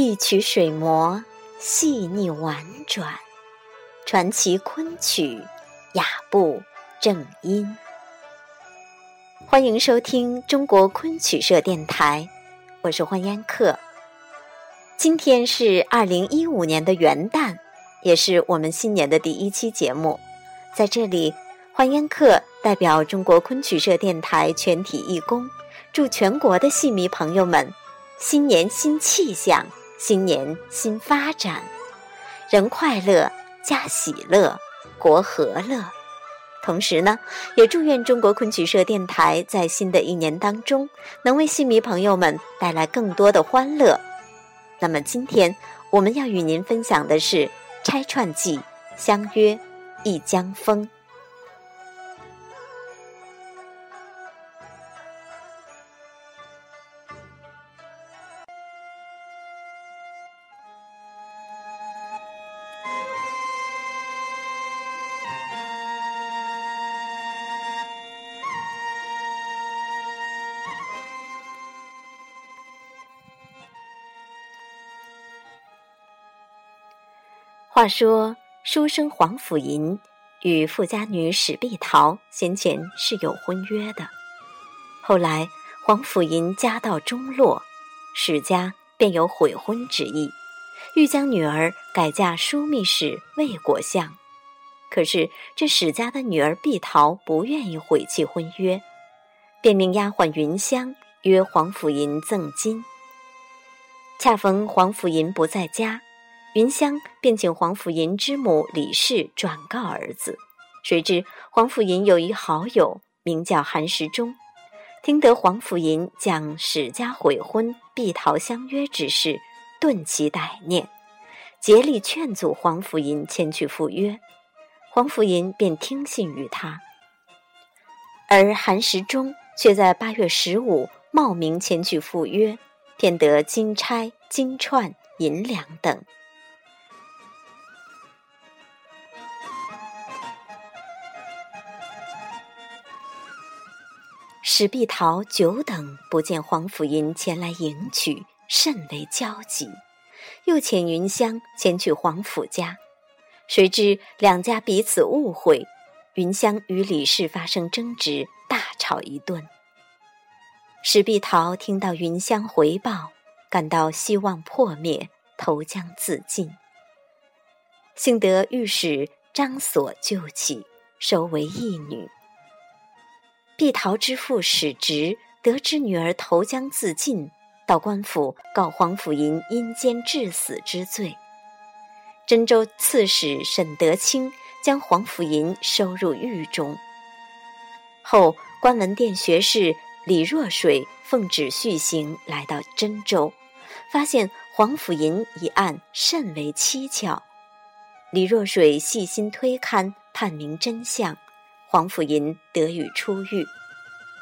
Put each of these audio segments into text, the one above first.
一曲水磨，细腻婉转，传奇昆曲，雅步正音。欢迎收听中国昆曲社电台，我是欢烟客。今天是二零一五年的元旦，也是我们新年的第一期节目。在这里，欢烟客代表中国昆曲社电台全体义工，祝全国的戏迷朋友们新年新气象。新年新发展，人快乐，家喜乐，国和乐。同时呢，也祝愿中国昆曲社电台在新的一年当中，能为戏迷朋友们带来更多的欢乐。那么今天我们要与您分享的是《拆串记·相约一江风》。话说，书生黄甫吟与富家女史碧桃先前是有婚约的。后来，黄甫吟家道中落，史家便有悔婚之意，欲将女儿改嫁枢密使魏国相。可是，这史家的女儿碧桃不愿意毁弃婚约，便命丫鬟云香约黄甫吟赠金。恰逢黄甫吟不在家。云香便请黄甫吟之母李氏转告儿子，谁知黄甫吟有一好友名叫韩时中，听得黄甫吟将史家悔婚、碧桃相约之事，顿起歹念，竭力劝阻黄甫吟前去赴约。黄甫吟便听信于他，而韩时中却在八月十五冒名前去赴约，骗得金钗、金串、银两等。史碧桃久等不见黄甫吟前来迎娶，甚为焦急，又遣云香前去黄甫家，谁知两家彼此误会，云香与李氏发生争执，大吵一顿。史碧桃听到云香回报，感到希望破灭，投江自尽。幸得御史张所救起，收为义女。碧桃之父史直得知女儿投江自尽，到官府告黄甫吟阴间致死之罪。真州刺史沈德清将黄甫吟收入狱中。后关文殿学士李若水奉旨续行，来到真州，发现黄甫吟一案甚为蹊跷。李若水细心推勘，判明真相。黄甫吟得以出狱，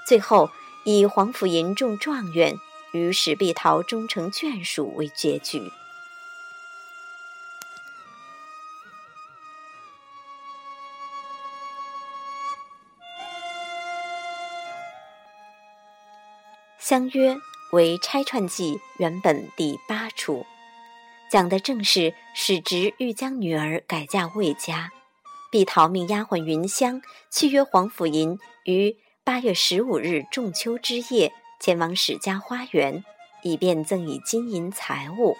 最后以黄甫吟中状元与史碧桃终成眷属为结局。相约为拆串记原本第八出，讲的正是史直欲将女儿改嫁魏家。碧桃命丫鬟云香去约黄甫吟于八月十五日仲秋之夜前往史家花园，以便赠以金银财物，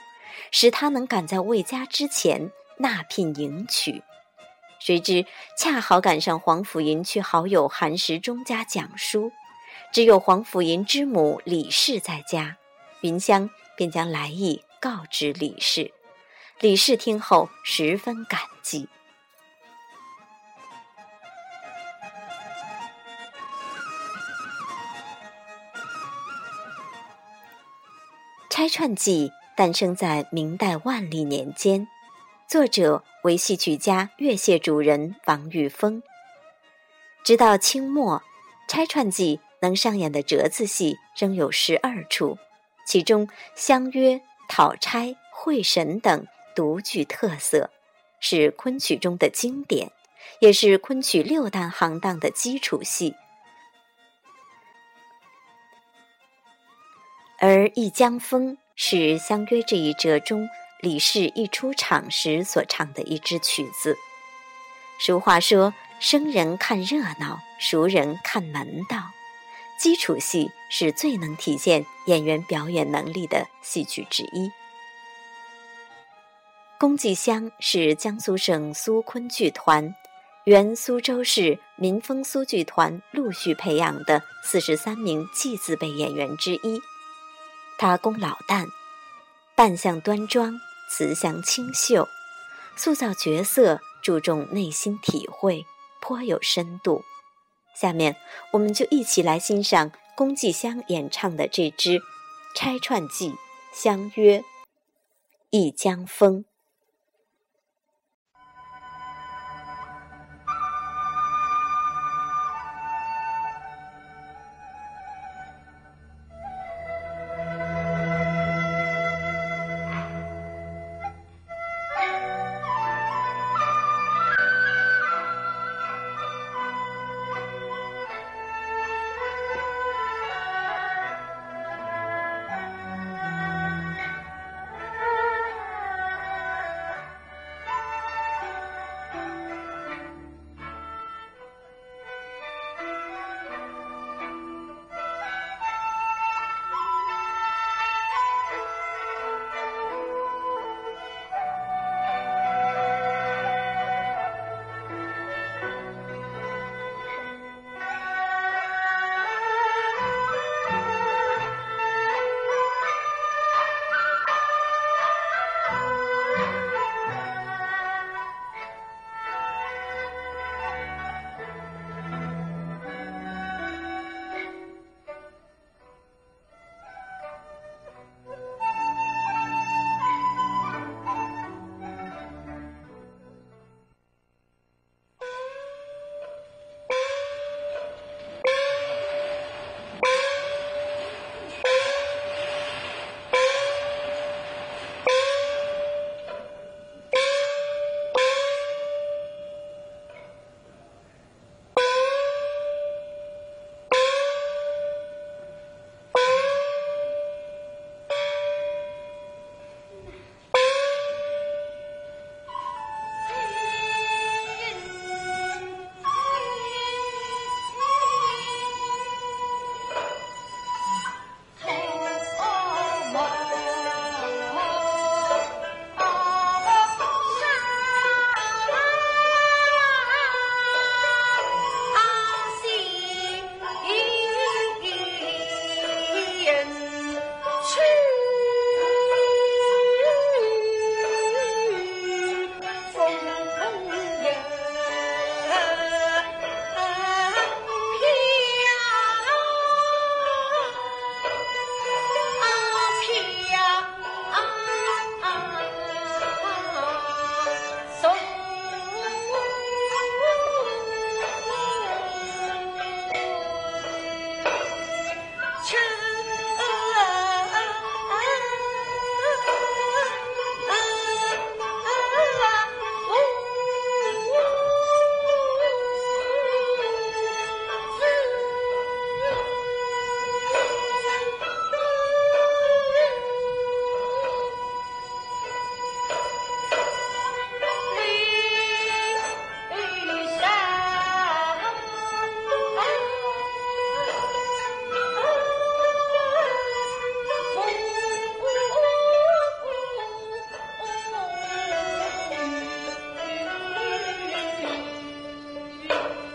使他能赶在魏家之前纳聘迎娶。谁知恰好赶上黄甫吟去好友韩石忠家讲书，只有黄甫吟之母李氏在家，云香便将来意告知李氏。李氏听后十分感激。《拆串记》诞生在明代万历年间，作者为戏曲家乐谢主人王玉峰。直到清末，《拆串记》能上演的折子戏仍有十二出，其中相约、讨钗、会审等独具特色，是昆曲中的经典，也是昆曲六旦行当的基础戏。而《一江风》是《相约》这一折中李氏一出场时所唱的一支曲子。俗话说：“生人看热闹，熟人看门道。”基础戏是最能体现演员表演能力的戏曲之一。公祭香是江苏省苏昆剧团。原苏州市民风苏剧团陆续培养的四十三名戏字辈演员之一，他功老旦，扮相端庄，慈祥清秀，塑造角色注重内心体会，颇有深度。下面，我们就一起来欣赏龚继香演唱的这支《拆串记·相约》，一江风。you.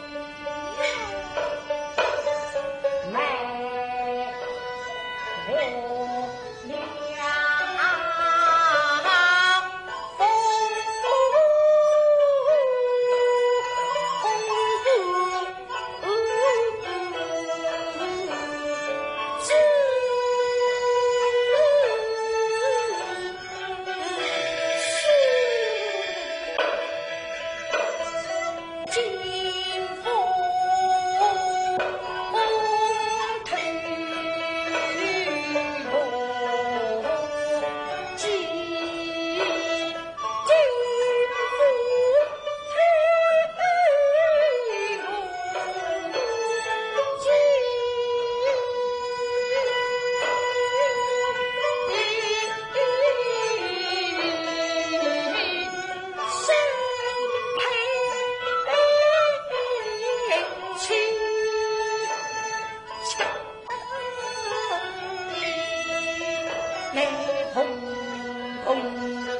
内通通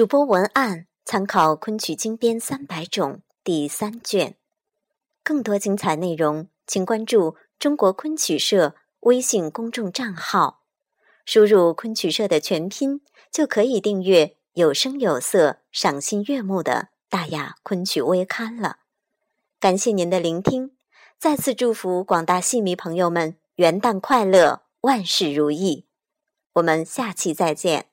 主播文案参考《昆曲精编三百种》第三卷。更多精彩内容，请关注中国昆曲社微信公众账号，输入“昆曲社”的全拼，就可以订阅有声有色、赏心悦目的大雅昆曲微刊了。感谢您的聆听，再次祝福广大戏迷朋友们元旦快乐，万事如意。我们下期再见。